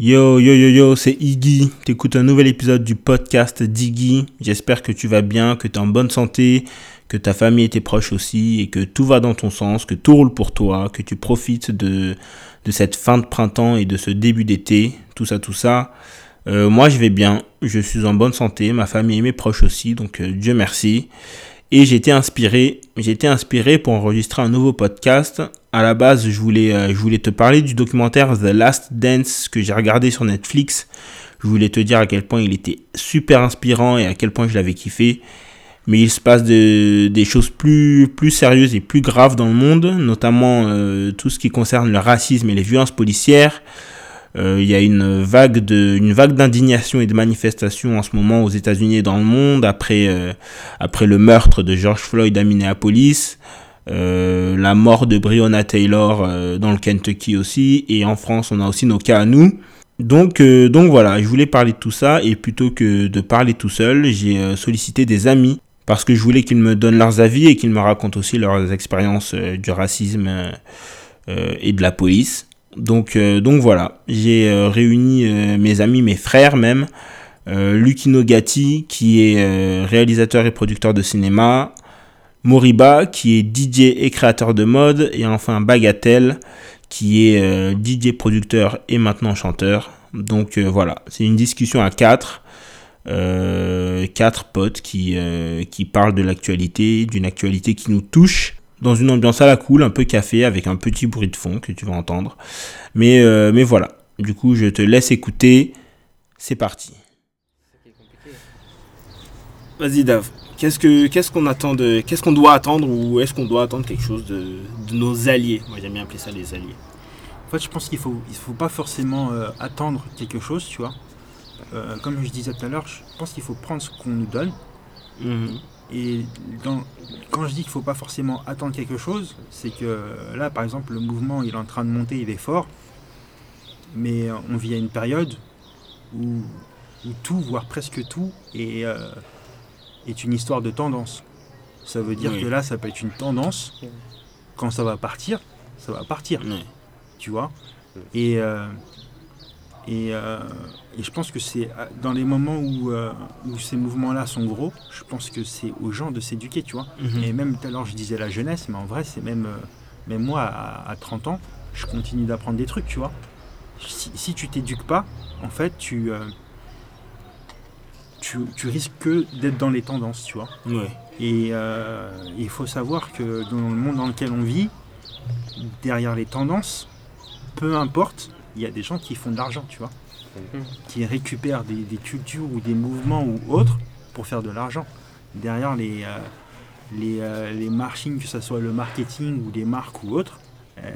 Yo, yo, yo, yo, c'est Iggy. T'écoutes un nouvel épisode du podcast d'Iggy. J'espère que tu vas bien, que tu es en bonne santé, que ta famille et tes proches aussi, et que tout va dans ton sens, que tout roule pour toi, que tu profites de, de cette fin de printemps et de ce début d'été, tout ça, tout ça. Euh, moi, je vais bien, je suis en bonne santé, ma famille et mes proches aussi, donc euh, Dieu merci. Et été inspiré, été inspiré pour enregistrer un nouveau podcast. À la base, je voulais, euh, je voulais te parler du documentaire The Last Dance que j'ai regardé sur Netflix. Je voulais te dire à quel point il était super inspirant et à quel point je l'avais kiffé. Mais il se passe de, des choses plus, plus sérieuses et plus graves dans le monde, notamment euh, tout ce qui concerne le racisme et les violences policières. Euh, il y a une vague de, une vague d'indignation et de manifestation en ce moment aux États-Unis et dans le monde après, euh, après le meurtre de George Floyd à Minneapolis, euh, la mort de Breonna Taylor dans le Kentucky aussi, et en France on a aussi nos cas à nous. Donc, donc voilà, je voulais parler de tout ça et plutôt que de parler tout seul, j'ai sollicité des amis parce que je voulais qu'ils me donnent leurs avis et qu'ils me racontent aussi leurs expériences du racisme et de la police. Donc, euh, donc voilà, j'ai euh, réuni euh, mes amis, mes frères même, Lucino Gatti qui est réalisateur et producteur de cinéma, Moriba qui est DJ et créateur de mode, et enfin Bagatelle qui est DJ producteur et maintenant chanteur. Donc voilà, c'est une discussion à quatre. quatre potes qui parlent de l'actualité, d'une actualité qui nous touche dans une ambiance à la cool, un peu café, avec un petit bruit de fond que tu vas entendre. Mais, euh, mais voilà, du coup, je te laisse écouter. C'est parti. Vas-y, Dave. Qu'est-ce que qu'est-ce qu'on attend de qu'est-ce qu'on doit attendre ou est-ce qu'on doit attendre quelque chose de, de nos alliés? Moi, j'aime bien appeler ça les alliés. En fait, je pense qu'il faut il faut pas forcément euh, attendre quelque chose, tu vois. Euh, comme je disais tout à l'heure, je pense qu'il faut prendre ce qu'on nous donne. Mhm. Et quand je dis qu'il ne faut pas forcément attendre quelque chose, c'est que là, par exemple, le mouvement, il est en train de monter, il est fort, mais on vit à une période où, tout, voire presque tout, est, euh, est une histoire de tendance. Ça veut dire que là, ça peut être une tendance. Quand ça va partir, ça va partir. Tu vois? Et euh, euh, et, je pense que c'est euh, dans les moments où, euh, où ces mouvements-là sont gros, je pense que c'est aux gens de s'éduquer, tu vois. Mhm. Et même tout à l'heure, je disais la jeunesse, mais en vrai, c'est même, même moi, à, 30 ans, je continue d'apprendre des trucs, tu vois. Si, si tu t'éduques pas, en fait, tu, tu, tu, risques que d'être dans les tendances, tu vois. Et il faut savoir que dans le monde dans lequel on vit, derrière les tendances, peu importe il y a des gens qui font de l'argent, tu vois, mhm. qui récupèrent des, cultures ou des mouvements ou autres pour faire de l'argent. Derrière les, euh, les, euh, les marchings, que ce soit le marketing ou des marques ou autres, euh,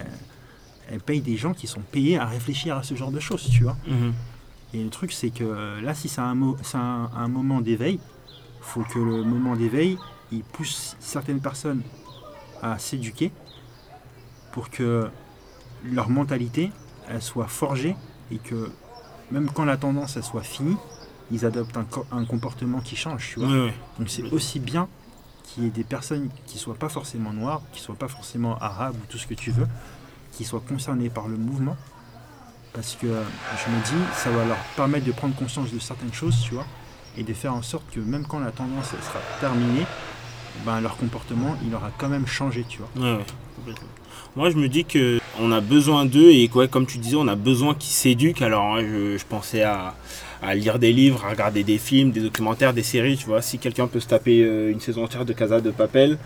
elles payent des gens qui sont payés à réfléchir à ce genre de choses, tu vois. Mhm. Et le truc, c'est que là, si c'est un, un, un, moment d'éveil, il faut que le moment d'éveil, il pousse certaines personnes à s'éduquer pour que leur mentalité elle soit forgée et que même quand la tendance elle soit finie, ils adoptent un, comportement qui change. Tu vois Donc c'est aussi bien qu'il y ait des personnes qui soient pas forcément noires, qui soient pas forcément arabes ou tout ce que tu veux, qui soient concernées par le mouvement. Parce que je me dis, ça va leur permettre de prendre conscience de certaines choses, tu vois, et de faire en sorte que même quand la tendance sera terminée, ben, leur comportement, il aura quand même changé, tu vois. Moi, je me dis que on a besoin d'eux et quoi, comme tu disais, on a besoin qu'ils s'éduquent. Alors, je, pensais à, lire des livres, à regarder des films, des documentaires, des séries. Tu vois, si quelqu'un peut se taper euh, une saison entière de Casa de Papel,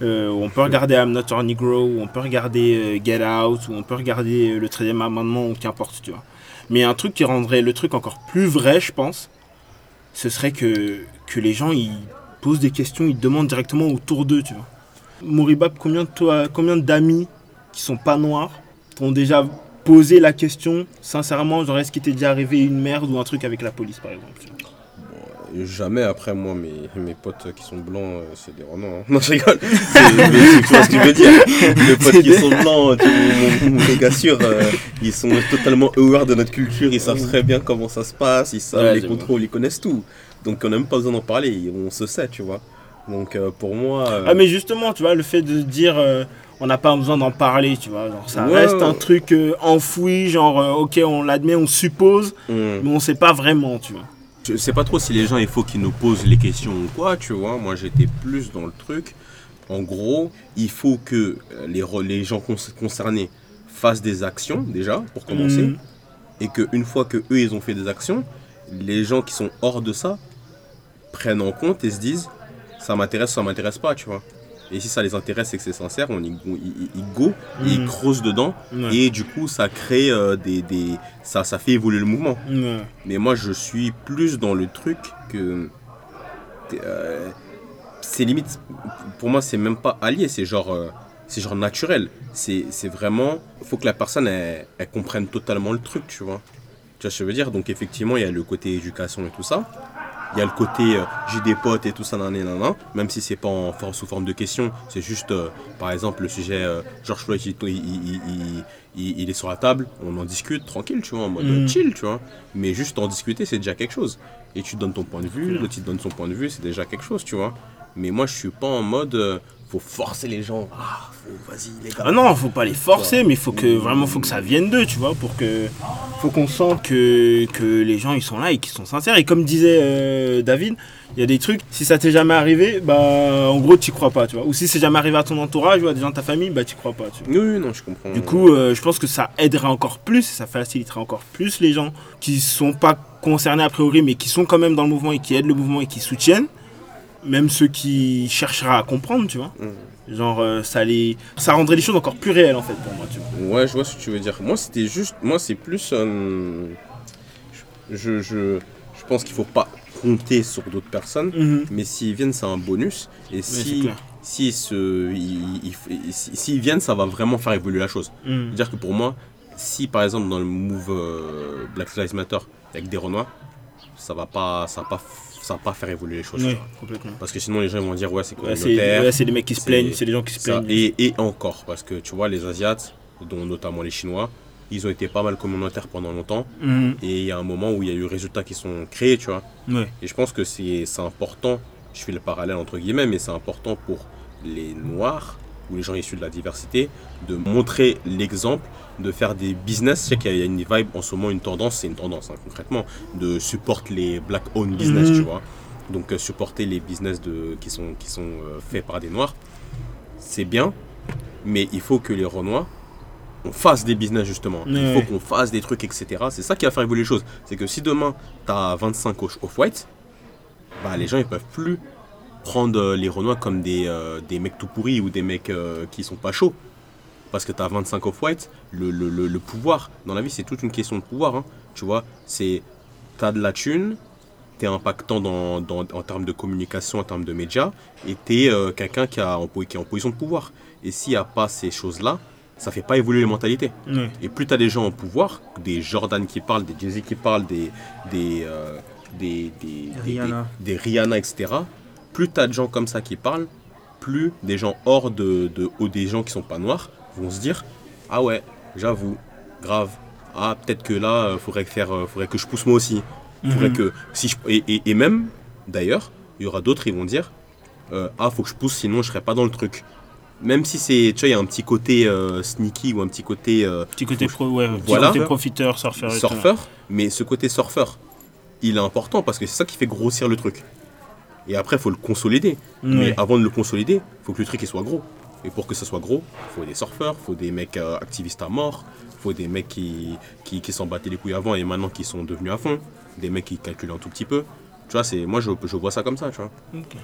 euh, on peut regarder I'm Not Your Negro, on peut regarder euh, Get Out, ou on peut regarder le 13e amendement, ou qu'importe, tu vois. Mais un truc qui rendrait le truc encore plus vrai, je pense, ce serait que, les gens ils posent des questions, ils demandent directement autour d'eux, tu vois. Combien de toi, combien d'amis qui sont pas noirs t'ont déjà posé la question, sincèrement, genre est-ce qu'il t'est déjà arrivé une merde ou un truc avec la police par exemple Jamais après moi, mes, mes potes qui sont blancs, euh, c'est des renards. Hein. Non, je rigole. Mais tu vois ce que je veux dire. Mes potes qui sont blancs, tu, mon, gars sûr, euh, ils sont totalement aware de notre culture, ils savent très bien comment ça se passe, ils savent les contrôles, ils connaissent tout. Donc on n'a même pas besoin d'en parler, on se sait, tu vois. Donc euh, pour moi. euh, Ah, mais justement, tu vois, le fait de dire euh, on n'a pas besoin d'en parler, tu vois, genre, ça Ouais, reste ouais. un truc euh, enfoui, genre, euh, ok, on l'admet, on suppose, hum, mais on sait pas vraiment, tu vois. Je sais pas trop si les gens, il faut qu'ils nous posent les questions ou quoi, tu vois. Moi, j'étais plus dans le truc. En gros, il faut que les, gens concernés fassent des actions, déjà, pour commencer. Mhm. Et qu'une fois que eux, ils ont fait des actions, les gens qui sont hors de ça prennent en compte et se disent ça m'intéresse, ça m'intéresse pas, tu vois. Et si ça les intéresse et que c'est sincère, on y, go- y- y- y go, et ils Mhm. creusent dedans. Ouais. Et du coup, ça crée euh, des, des- Ça, ça fait évoluer le mouvement. Ouais. Mais moi, je suis plus dans le truc que. euh, c'est limite. Pour moi, c'est même pas allié, c'est genre. euh, c'est genre naturel. C'est c'est vraiment. faut que la personne, elle, elle comprenne totalement le truc, tu vois. Tu vois ce que je veux dire? Donc, effectivement, il y a le côté éducation et tout ça. Il y a le côté euh, j'ai des potes et tout ça, nan, nan, nan, nan. même si c'est pas en, for- sous forme de question, c'est juste, euh, par exemple, le sujet euh, George Floyd, il, il- il- il- il- il est sur la table, on en discute tranquille, tu vois, en mode Mhm. chill, tu vois. Mais juste en discuter, c'est déjà quelque chose. Et tu donnes ton point de vue, l'autre il donne son point de vue, c'est déjà quelque chose, tu vois. Mais moi, je suis pas en mode faut forcer les gens. Ah, vas-y, les gars. Ah non, faut pas les forcer, mais faut que vraiment faut que ça vienne d'eux, tu vois, pour que faut qu'on sente que, que les gens ils sont là et qu'ils sont sincères. Et comme disait euh, David, il y a des trucs, si ça t'est jamais arrivé, bah en gros t'y crois pas, tu vois. Ou si c'est jamais arrivé à ton entourage ou à des gens de ta famille, bah t'y crois pas, tu vois. Oui, oui, non, je comprends. Du coup, euh, je pense que ça aiderait encore plus, ça faciliterait encore plus les gens qui sont pas concernés a priori, mais qui sont quand même dans le mouvement et qui aident le mouvement et qui soutiennent. Même ceux qui cherchera à comprendre, tu vois. Mhm. Genre, euh, ça, les... ça rendrait les choses encore plus réelles en fait pour moi, tu vois. Ouais, je vois ce que tu veux dire. Moi, c'était juste. Moi, c'est plus. euh, je, je, je pense qu'il faut pas compter sur d'autres personnes. Mhm. Mais s'ils viennent, c'est un bonus. Et c'est si, clair. si se, ils- ils- ils- si- s'ils viennent, ça va vraiment faire évoluer la chose. Mhm. C'est-à-dire que pour moi, si par exemple dans le move euh, Black Lives Matter, avec des Renois, ça va pas, ça va pas, ça va pas faire évoluer les choses. complètement. Parce que sinon les gens vont dire ouais c'est communautaire. ouais, c'est des mecs qui se plaignent, c'est des gens qui se ça, plaignent. et, et encore, parce que tu vois, les Asiates, dont notamment les Chinois, ils ont été pas mal communautaires pendant longtemps. Mhm. Et il y a un moment où il y a eu résultats qui sont créés, tu vois. Et je pense que c'est important, je fais le parallèle entre guillemets, mais c'est important pour les Noirs ou les gens issus de la diversité de montrer l'exemple, de faire des business. Je sais qu'il y a une vibe en ce moment, une tendance, c'est une tendance hein, concrètement, de support les black owned business, Mhm. tu vois. Donc euh, supporter les business de, qui sont, qui sont euh, faits par des Noirs, c'est bien, mais il faut que les Renois on fasse des business justement. Il faut qu'on fasse des trucs, etc. C'est ça qui va faire évoluer les choses. C'est que si demain, tu as 25 au- off-white, bah, les gens ils peuvent plus prendre euh, les Renois comme des, euh, des mecs tout pourris ou des mecs euh, qui sont pas chauds. Parce que tu as 25 off-white, le, le, le, le pouvoir, dans la vie c'est toute une question de pouvoir. hein. Tu vois, c'est tu as de la thune, tu es impactant dans, dans- en termes de communication, en termes de médias, et tu es quelqu'un qui, a en qui est en position de pouvoir. Et s'il n'y a pas ces choses-là, ça fait pas évoluer les mentalités. Et plus tu as des gens au pouvoir, des Jordan qui parlent, des Jay-Z qui parlent, des, des, des, des, des- Rihanna. des- des Rihanna, etc., plus tu as de gens comme ça qui parlent, plus des gens hors de, de ou des gens qui sont pas noirs vont se dire Ah ouais, j'avoue, grave. Ah, peut-être que là, euh, faudrait, faire, euh, faudrait que je pousse moi aussi. Faudrait Mhm. que, si je, et, et- et même, d'ailleurs, il y aura d'autres, ils vont dire euh, Ah, faut que je pousse, sinon je serai pas dans le truc. Même si c'est, tu vois, il y a un petit côté euh, sneaky ou un petit côté euh, Petit côté, pro, ouais, petit Voilà. côté profiteur, surfeur. surfeur, mais ce côté surfeur, il est important parce que c'est ça qui fait grossir le truc. Et après, il faut le consolider. Mais avant de le consolider, il faut que le truc il soit gros. Et pour que ça soit gros, il faut des surfeurs, il faut des mecs euh, activistes à mort, il faut des mecs qui, qui, qui s'en battaient les couilles avant et maintenant qui sont devenus à fond, des mecs qui calculent un tout petit peu. Tu vois, c'est, moi je, je vois ça comme ça, tu vois. Ok.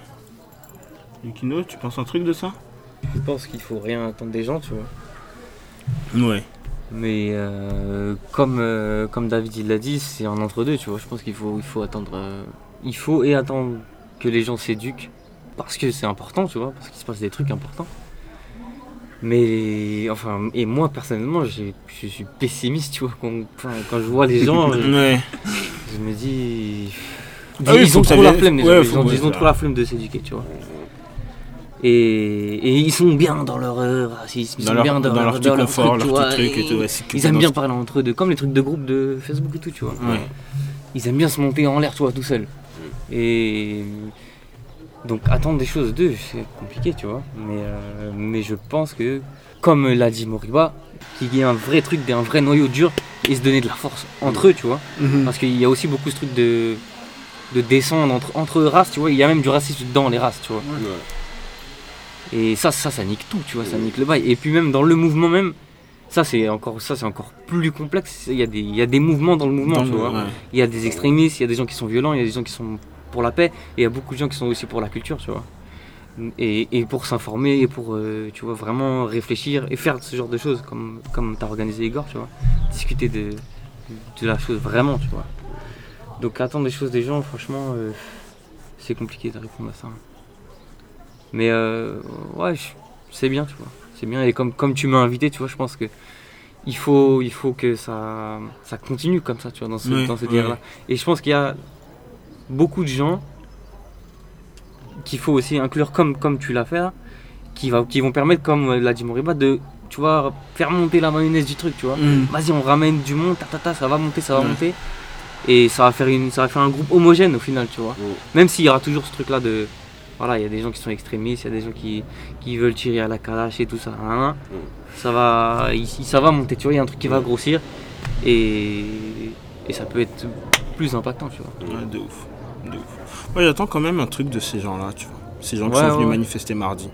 Yukino, tu penses un truc de ça? Je pense qu'il faut rien attendre des gens, tu vois. Ouais. Mais euh, comme, euh, comme David il l'a dit, c'est un entre-deux, tu vois. Je pense qu'il faut, il faut attendre. euh, il faut et attendre que les gens s'éduquent. Parce que c'est important, tu vois, parce qu'il se passe des trucs importants. Mais enfin, et moi personnellement, je suis pessimiste, tu vois. Quand, je vois les gens, je, Ouais. je me dis. Ah oui, ils ont trop la flemme, ouais, Ils ont, ils trop la flemme de s'éduquer, tu vois. Et, et ils sont bien dans leur racisme, ils Dans sont leur, bien dans dans, leur petit confort, truc, tu leur vois, petit truc et et- tout. ouais, c'est que ils aiment bien parler entre eux, de, comme les trucs de groupe de Facebook et tout, tu vois. Ils aiment bien se monter en l'air, tu vois, tout seul. Et Donc attendre des choses d'eux, c'est compliqué, tu vois. Mais, euh, mais je pense que, comme l'a dit Moriba, qu'il y ait un vrai truc, un vrai noyau dur et se donner de la force entre eux, tu vois. Mhm. Parce qu'il y a aussi beaucoup ce truc de, de descendre entre, entre races, tu vois. Il y a même du racisme dans les races, tu vois. Ouais. Et ça, ça, ça nique tout, tu vois, ça nique le bail. Et puis même dans le mouvement même, ça c'est encore, ça c'est encore plus complexe. Il y, a des, il y a des mouvements dans le mouvement, Dans tu le- vois. ouais. Il y a des extrémistes, il y a des gens qui sont violents, il y a des gens qui sont pour la paix, et il y a beaucoup de gens qui sont aussi pour la culture, tu vois. Et, et pour s'informer, et pour, euh, tu vois, vraiment réfléchir et faire ce genre de choses, comme, comme tu as organisé Igor, tu vois. Discuter de, de la chose vraiment, tu vois. Donc attendre des choses des gens, franchement, euh, c'est compliqué de répondre à ça. Mais euh, ouais, c'est bien, tu vois. C'est bien, et comme, comme tu m'as invité, tu vois, je pense que il faut, il faut que ça, ça continue comme ça, tu vois, dans ce, Ouais, dans ce ouais. délire-là. Et je pense qu'il y a beaucoup de gens qu'il faut aussi inclure comme, comme tu l'as fait, là, qui, va, qui vont permettre, comme euh, l'a dit Moriba, de tu vois, faire monter la mayonnaise du truc, tu vois. Mhm. Vas-y, on ramène du monde, ta, ta, ta, ça va monter, ça va monter. Et ça va, faire une, ça va faire un groupe homogène au final, tu vois. Même s'il y aura toujours ce truc-là de. Voilà, il y a des gens qui sont extrémistes, il y a des gens qui, qui veulent tirer à la calache et tout ça. hein. Ça, va, ça va monter, tu vois, il y a un truc qui va grossir. Et, et ça peut être plus impactant, tu vois. Ouais, de ouf. De ouf. Moi, j'attends quand même un truc de ces gens-là, tu vois. Ces gens qui Ouais, sont venus manifester mardi.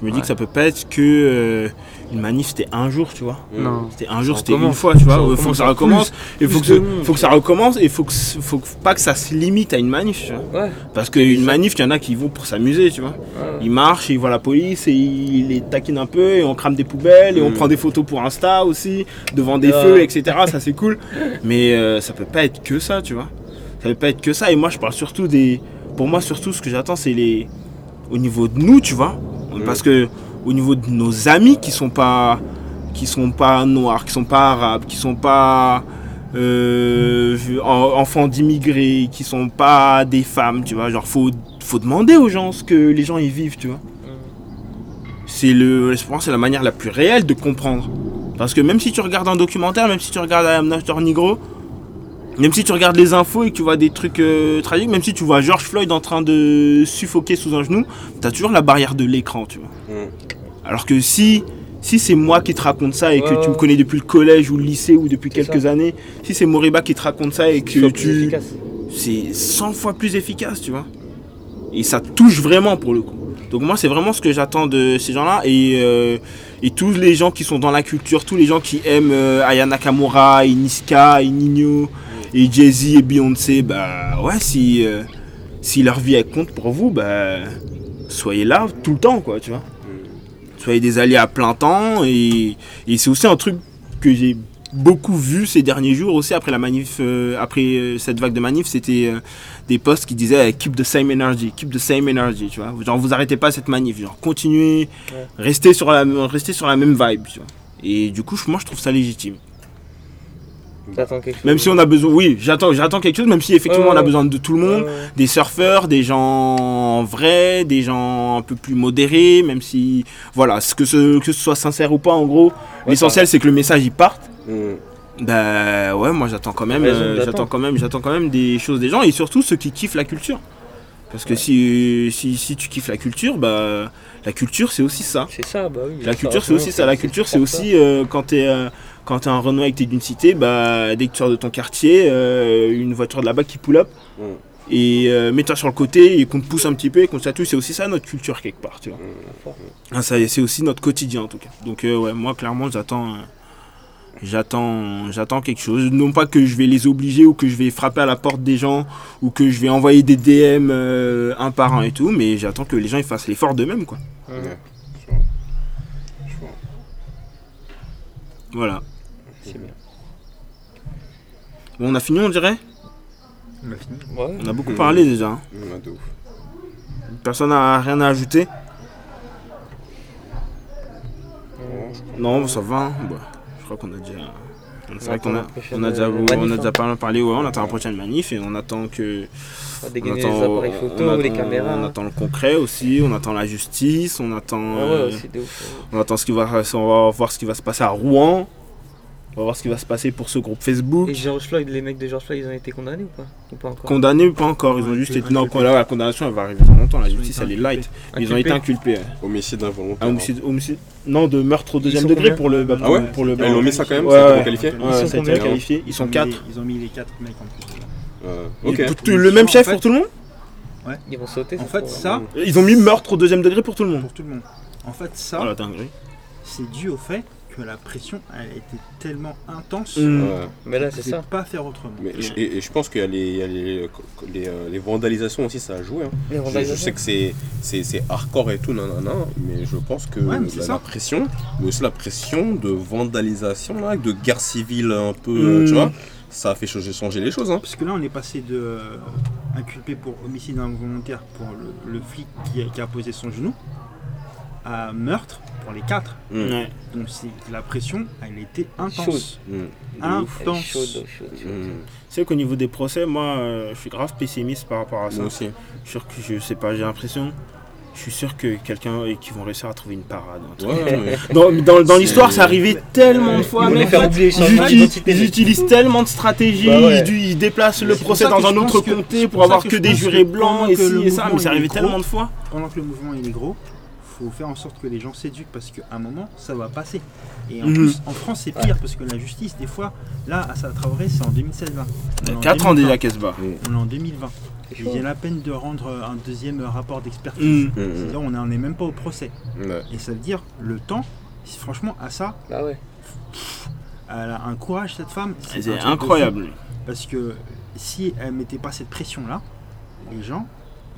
Je me dis que ça peut pas être que euh, une manif, c'était un jour, tu vois. Non. C'était un jour, c'était une fois, tu vois. Il faut que ça recommence. Il faut, que, faut que ça recommence et faut que, ce- faut que- pas que ça se limite à une manif, tu vois. Ouais. Parce qu'une manif, il y en a qui vont pour s'amuser, tu vois. ouais. Ils marchent, ils voient la police et ils les taquinent un peu et on crame des poubelles et on Mm. prend des photos pour Insta aussi, devant des Ouais. feux, etc. Ça c'est cool. Mais euh, ça peut pas être que ça, tu vois. Ça peut pas être que ça. Et moi je parle surtout des. Pour moi surtout ce que j'attends c'est les. Au niveau de nous, tu vois. Parce que au niveau de nos amis qui sont pas. qui sont pas noirs, qui sont pas arabes, qui sont pas. euh, en- enfants d'immigrés, qui sont pas des femmes, tu vois. Genre faut, faut demander aux gens ce que les gens y vivent, tu vois. C'est le, je pense c'est la manière la plus réelle de comprendre. Parce que même si tu regardes un documentaire, même si tu regardes I Am Not Your Negro, même si tu regardes les infos et que tu vois des trucs euh, tragiques, même si tu vois George Floyd en train de suffoquer sous un genou, t'as toujours la barrière de l'écran, tu vois. Alors que si, si c'est moi qui te raconte ça et que Ouais, tu me connais depuis le collège ou le lycée ou depuis quelques ça. années, si c'est Moriba qui te raconte ça et que tu, c'est 100 fois plus efficace, tu vois. Et ça touche vraiment pour le coup. Donc moi, c'est vraiment ce que j'attends de ces gens-là. Et, euh, et tous les gens qui sont dans la culture, tous les gens qui aiment euh, Aya Nakamura, et Niska, et Nino, et Jay-Z, et Beyoncé, bah ouais, si, euh, si leur vie elle compte pour vous, bah soyez là tout le temps, quoi, tu vois. Soyez des alliés à plein temps. Et, et c'est aussi un truc que j'ai beaucoup vu ces derniers jours aussi après la manif euh, après euh, cette vague de manif c'était euh, des posts qui disaient euh, keep the same energy keep the same energy tu vois genre vous arrêtez pas cette manif genre continuez Ouais. restez sur la restez sur la même vibe tu vois et du coup moi je trouve ça légitime T'attends quelque chose. même si on a besoin oui j'attends j'attends quelque chose même si effectivement on a besoin de tout le monde des surfeurs, des gens vrais, des gens un peu plus modérés, même si, voilà, ce que, ce, que ce soit sincère ou pas, en gros, l'essentiel c'est que le message il parte. Mm. Bah ouais, moi j'attends quand même, euh, j'attends quand même, j'attends quand même des choses des gens et surtout ceux qui kiffent la culture. Parce que si, si, si tu kiffes la culture, bah la culture c'est aussi ça. C'est ça, bah oui. La culture c'est aussi ça. La culture c'est aussi euh, quand t'es euh, quand t'es un Renoir et que t'es d'une cité, bah dès que tu sors de ton quartier, euh, une voiture de là-bas qui pull up Mm. et euh, mets-toi sur le côté et qu'on te pousse un petit peu et qu'on te chatouille, c'est aussi ça notre culture quelque part, tu vois. Ah, ça, c'est aussi notre quotidien en tout cas. Donc ouais, moi clairement j'attends, j'attends, j'attends quelque chose. Non pas que je vais les obliger ou que je vais frapper à la porte des gens ou que je vais envoyer des DM euh, un par un et tout, mais j'attends que les gens ils fassent l'effort d'eux-mêmes quoi. Ouais. Ouais. Voilà. C'est bien. Bon, on a fini on dirait? On a fini. Ouais. On a beaucoup parlé déjà. hein. Mm, de ouf. Personne n'a rien à ajouter? Non, ça va. hein. Bah, crois qu'on a déjà. C'est vrai qu'on a, on a déjà, euh, on a déjà pas mal parlé. Ouais, on attend la prochaine manif et on attend que. On attend, les appareils on photo, les attend- caméras. On attend le concret aussi. On attend la justice. On attend. Ah ouais, euh, on attend ce qui va. On va voir ce qui va se passer à Rouen. On va voir ce qui va se passer pour ce groupe Facebook. Et George Floyd, les mecs de George Floyd, ils ont été condamnés ou pas Ou pas encore Condamnés ou pas encore Ils ont Ouais, juste été. Non, là, la condamnation, elle va arriver dans longtemps. La justice, elle est light. Ils ont été inculpés. ouais. Homicide involontaire. Ah, homicide, homicide- Non, de meurtre au deuxième degré pour le. bah, Ah ouais pour le ils l'ont mis ça quand même Ouais, Ça a été ouais. Ouais, Ils sont ça a été combien qualifié. Ils sont mis 4. les- Ils ont mis les 4 mecs en plus. Euh, Ok. Le même En chef fait- pour tout le monde Ils vont sauter En fait, ça, Ils ont mis meurtre au deuxième degré pour tout le monde. pour tout le monde. En fait, ça, Oh la dinguerie. c'est dû au fait que la pression elle a été tellement intense Mm. Ouais. Mais là, qu'on c'est ne ça. pas faire autrement. Mais je- et, et je pense qu'il y a les, il y a les, les, euh, les vandalisations aussi, ça a joué. hein. Les Je, sais que c'est, c'est, c'est hardcore et tout, nanana, mais je pense que Ouais, mais c'est la, ça. la pression, mais aussi la pression de vandalisation, là, de guerre civile un peu, Mm. tu vois, ça a fait changer, changer les choses. Hein. Parce que là, on est passé de euh, inculpé pour homicide involontaire pour le, le flic qui a, qui a posé son genou à meurtre pour les quatre. Mm. Ouais. Donc c'est la pression, elle était intense. Chaude. Mm. Intense. Chaud, chaud, chaud. Mm. Tu sais qu'au niveau des procès, moi, euh, je suis grave pessimiste par rapport à ça. Moi aussi. Je suis sûr que je sais pas, j'ai l'impression. Je suis sûr que quelqu'un et qu'ils vont réussir à trouver une parade. Ouais, Dans, dans, dans C'est- l'histoire, ça arrivait tellement de fois. Ils utilisent, tellement de stratégies, Bah ouais. ils, ils déplacent le c'est procès dans un autre comté c'est pour avoir que des jurés blancs et ça, mais ça arrivait tellement de fois. Pendant que le mouvement il est gros, faut faire en sorte que les gens s'éduquent parce qu'à un moment ça va passer. Et en Mhm. plus, en France c'est pire parce que la justice, des fois, là, à Traoré, c'est en 2016-20. On est en 4 ans 2020. déjà, Kesba. On est en 2020. C'est Il y a la peine de rendre un deuxième rapport d'expertise. Mm, C'est-à-dire on n'en est même pas au procès. Ouais. Et ça veut dire le temps, c'est- franchement, à ça, Bah ouais. elle a un courage cette femme. C'est incroyable. Parce que si elle mettait pas cette pression-là, les gens,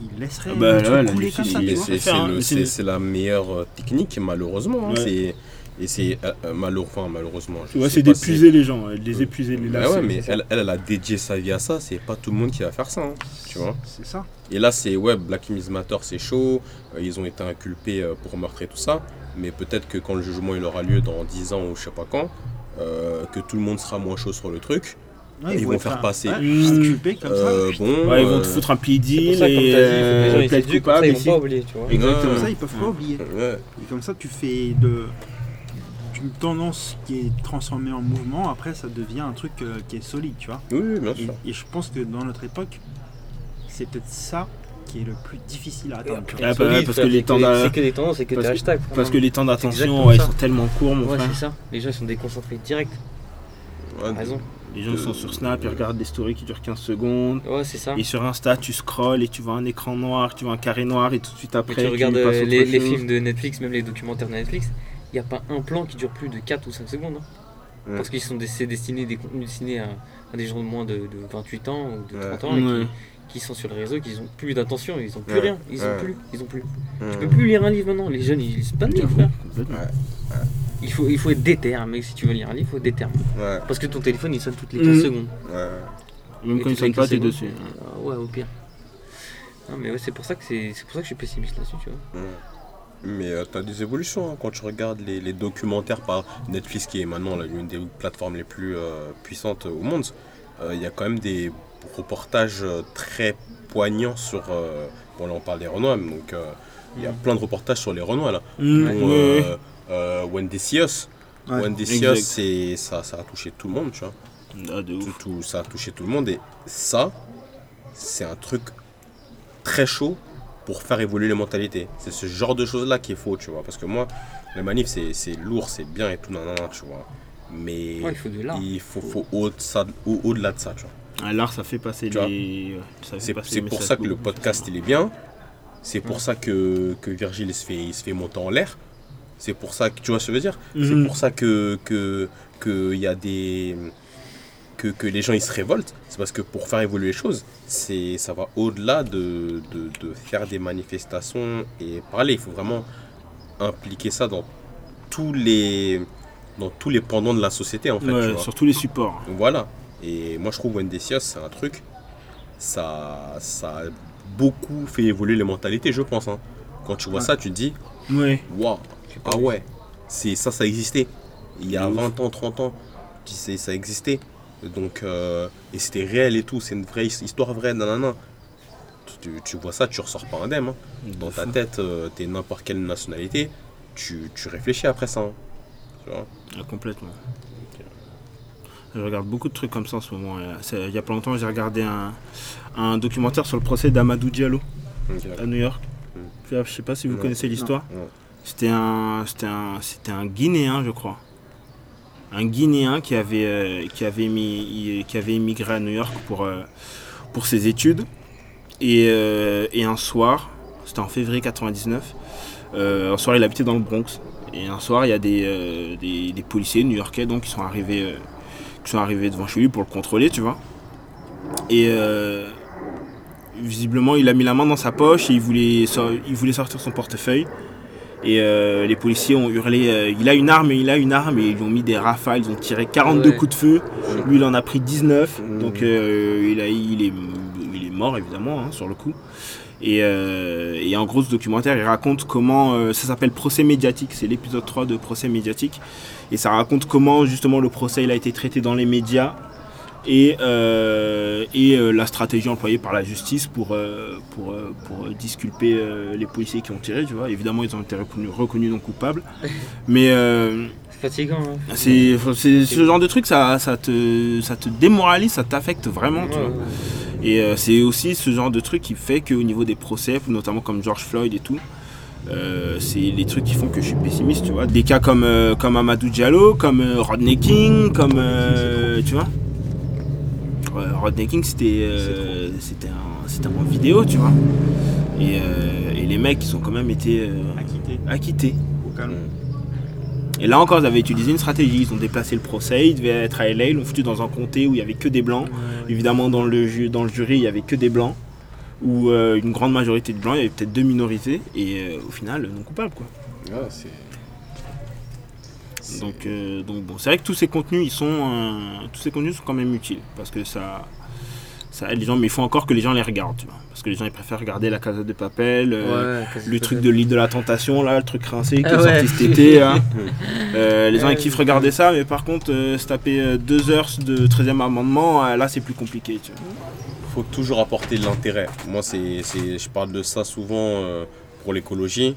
ils laisseraient Ah bah le ouais, couler comme ça, c'est, hein, mais la meilleure euh, technique, malheureusement. hein. Ouais. C'est, et c'est euh, euh, malheureusement. c'est d'épuiser les gens, de les épuiser, les Bah ouais, mais elle, elle, elle a dédié sa vie à ça, c'est pas tout le monde qui va faire ça, hein, tu vois. C'est ça. Et là, c'est ouais, Black Lives Matter, c'est chaud, euh, ils ont été inculpés euh, pour meurtre et tout ça, mais peut-être que quand le jugement il aura lieu dans 10 ans ou je sais pas quand, euh, que tout le monde sera moins chaud sur le truc, Ouais, Ils vont faire un- passer. ouais, Mmh. euh, bon. Ouais, ils vont euh, te foutre un que les gens euh, ils plaide s'éduquent, comme coupable. ça, ils vont pas oublier, tu vois. Exactement. Comme ça, ils peuvent pas oublier. Ouais. Et comme ça, tu fais de d'une tendance qui est transformée en mouvement. Après, ça devient un truc euh, qui est solide, tu vois. Oui, oui, bien Et, sûr. et je pense que dans notre époque, c'est peut-être ça qui est le plus difficile à atteindre. Ah, Solide, parce que les c'est temps C'est que des tendances, c'est que parce que- hashtags. Parce que les temps d'attention, ouais, ils sont tellement courts, mon Ouais, frère. c'est ça. Les gens ils sont déconcentrés direct. Ouais, T'as raison. Les gens sont sur Snap, ils regardent des stories qui durent 15 secondes. Ouais, c'est ça. Et sur Insta, tu scrolls et tu vois un écran noir, tu vois un carré noir et tout de suite après, tu regardes euh, les, films de Netflix, même les documentaires de Netflix, il n'y a pas un plan qui dure plus de 4 ou 5 secondes. hein. Ouais. Parce qu'ils sont des- c'est destiné des contenus destinés à, à des gens de moins de, de 28 ans ou de Ouais. 30 ans et Ouais. qui, qui sont sur le réseau, qui ont plus d'attention, ils ont plus Ouais. rien, ils ont Ouais. plus, ils ont plus. Tu peux plus lire un livre maintenant, les jeunes ils lisent pas de livres. Il faut, il faut être déter, mec, si tu veux lire un livre, il faut être déter. Ouais, Parce que ton téléphone il sonne toutes les 15 Mhm. secondes. ouais. Même Et quand les sonnent pas, 15 t'es dessus. ah ouais, au pire. Non, mais ouais, c'est pour ça que c'est c'est pour ça que je suis pessimiste là-dessus, tu vois. Mais euh, t'as des évolutions hein, quand tu regardes les, les documentaires par Netflix, qui est maintenant l'une des plateformes les plus euh, puissantes au monde. euh, Il y a quand même des reportages euh, très poignants sur. euh, bon, là on parle des Renois, donc euh, il y a Mhm. plein de reportages sur les Renois là. Mmh, Dont, ouais. Euh, Wendy Sios. Ouais. Wendy. Sios, c'est- ça, ça a touché tout le monde, tu vois. Ah, de Tout, ouf. tout- ça a touché tout le monde et ça, c'est un truc très chaud pour faire évoluer les mentalités. C'est ce genre de choses-là qu'il faut, tu vois. Parce que moi, la manif, c'est c'est lourd, c'est bien et tout, nanana, tu vois. Mais Ouais, il faut de l'art. il faut, faut au- ça- au- au-delà de ça, tu vois. Ah, L'art, ça fait passer Tu vois? les. C'est pour ça que le podcast, il est bien. C'est pour Ouais. ça que, que Virgile, il se, fait, il se fait monter en l'air. C'est pour ça que, tu vois ce que je veux dire Mhm. C'est pour ça que que que y a des que, que les gens ils se révoltent. C'est parce que pour faire évoluer les choses, c'est ça va au-delà de, de, de faire des manifestations et parler. Il faut vraiment impliquer ça dans tous les dans tous les pendants de la société en fait. tu Ouais, vois. sur tous les supports. Voilà. Et moi je trouve Wendy Sios, c'est un truc. Ça, ça a beaucoup fait évoluer les mentalités, je pense. hein. Quand tu vois Ouais. ça, tu te dis, Ouais. Waouh, ah ouais, c'est ça, ça existait. Il y a De ouf. 20 ans, 30 ans, tu sais, ça existait. Donc, euh, et c'était réel et tout, c'est une vraie his- histoire vraie, nanana. Tu, tu vois ça, tu ressors pas indemne. hein. Dans ta tête, euh, t'es n'importe quelle nationalité, tu, tu réfléchis après ça. hein. Tu vois? Ah, complètement. Je regarde beaucoup de trucs comme ça en ce moment. Il y a pas longtemps, j'ai regardé un, documentaire sur le procès d'Amadou Diallo à New York. Je sais pas si vous connaissez l'histoire. C'était un, c'était un, c'était un Guinéen, je crois. Un Guinéen qui avait, euh, qui avait, mis, qui avait immigré à New York pour, euh, pour ses études. Et, euh, et un soir, c'était en février 99, un soir il habitait dans le Bronx. Et un soir, il y a des, des, des policiers new-yorkais donc, qui sont arrivés qui sont arrivés devant chez lui pour le contrôler, tu vois. Et euh, visiblement, il a mis la main dans sa poche et il voulait, il voulait sortir son portefeuille. Et euh, les policiers ont hurlé euh, Il a une arme, il a une arme. Et ils lui ont mis des rafales, ils ont tiré 42 coups de feu. Lui, il en a pris 19. Mmh. Donc, il, a, il, est, il est mort, évidemment, hein, sur le coup. Et, et, en gros, ce documentaire, il raconte comment. ça s'appelle Procès médiatique. C'est l'épisode 3 de Procès médiatique. Et ça raconte comment justement le procès il a été traité dans les médias et, euh, et euh, la stratégie employée par la justice pour, euh, pour, pour disculper les policiers qui ont tiré. Tu vois. Évidemment, ils ont été reconnus, non coupables. Mais. c'est fatigant. Hein. C'est, ce genre de truc, ça, ça, te, ça te démoralise, ça t'affecte vraiment. tu vois. Et c'est aussi ce genre de truc qui fait qu'au niveau des procès, notamment comme George Floyd et tout, euh, c'est les trucs qui font que je suis pessimiste, tu vois. Des cas comme, euh, comme Amadou Diallo, comme euh, Rodney King, comme. tu vois. Rodney King, c'était c'était un, vidéo, tu vois. Et, et, les mecs, ils ont quand même été acquittés. Au calme. Et là encore, ils avaient utilisé une stratégie. Ils ont déplacé le procès. Ils devaient être à LA. Ils l'ont foutu dans un comté où il n'y avait que des blancs. Évidemment, dans le, dans le jury, il n'y avait que des blancs où euh, une grande majorité de blancs, il y avait peut-être deux minorités, et euh, au final, non coupables. Quoi. Ah, donc, euh, donc bon, c'est vrai que tous ces contenus, ils sont, tous ces contenus sont quand même utiles, parce que ça, ça aide les gens, mais il faut encore que les gens les regardent, tu vois. Parce que les gens, ils préfèrent regarder la Casa de Papel, le truc de l'île de la tentation, là, le truc rincé qui est sorti cet été, les gens, ils kiffent regarder ça, mais par contre, se taper deux heures de 13e amendement, là, c'est plus compliqué, tu vois faut toujours apporter de l'intérêt. Moi, c'est, je parle de ça souvent euh, pour l'écologie.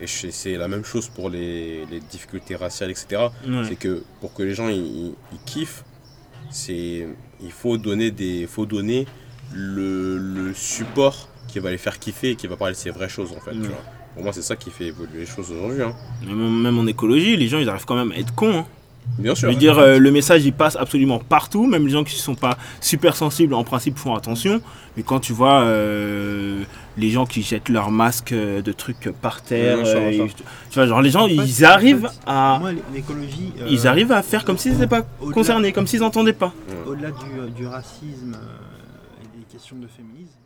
Et c'est la même chose pour les, difficultés raciales, etc. C'est que pour que les gens ils, kiffent, c'est il faut donner des faut donner le, support qui va les faire kiffer et qui va parler de ces vraies choses en fait. Pour moi, c'est ça qui fait évoluer les choses aujourd'hui. Hein. Même en écologie, les gens ils arrivent quand même à être cons. Hein. Bien sûr. Je veux dire, euh, le message il passe absolument partout, même les gens qui ne sont pas super sensibles en principe font attention. Mais quand tu vois euh, les gens qui jettent leurs masques euh, de trucs par terre, tu vois, genre les gens ils arrivent à. l'écologie. ils arrivent à faire comme s'ils n'étaient pas concernés, comme s'ils n'entendaient pas. Au-delà du, du, racisme et des questions de féminisme,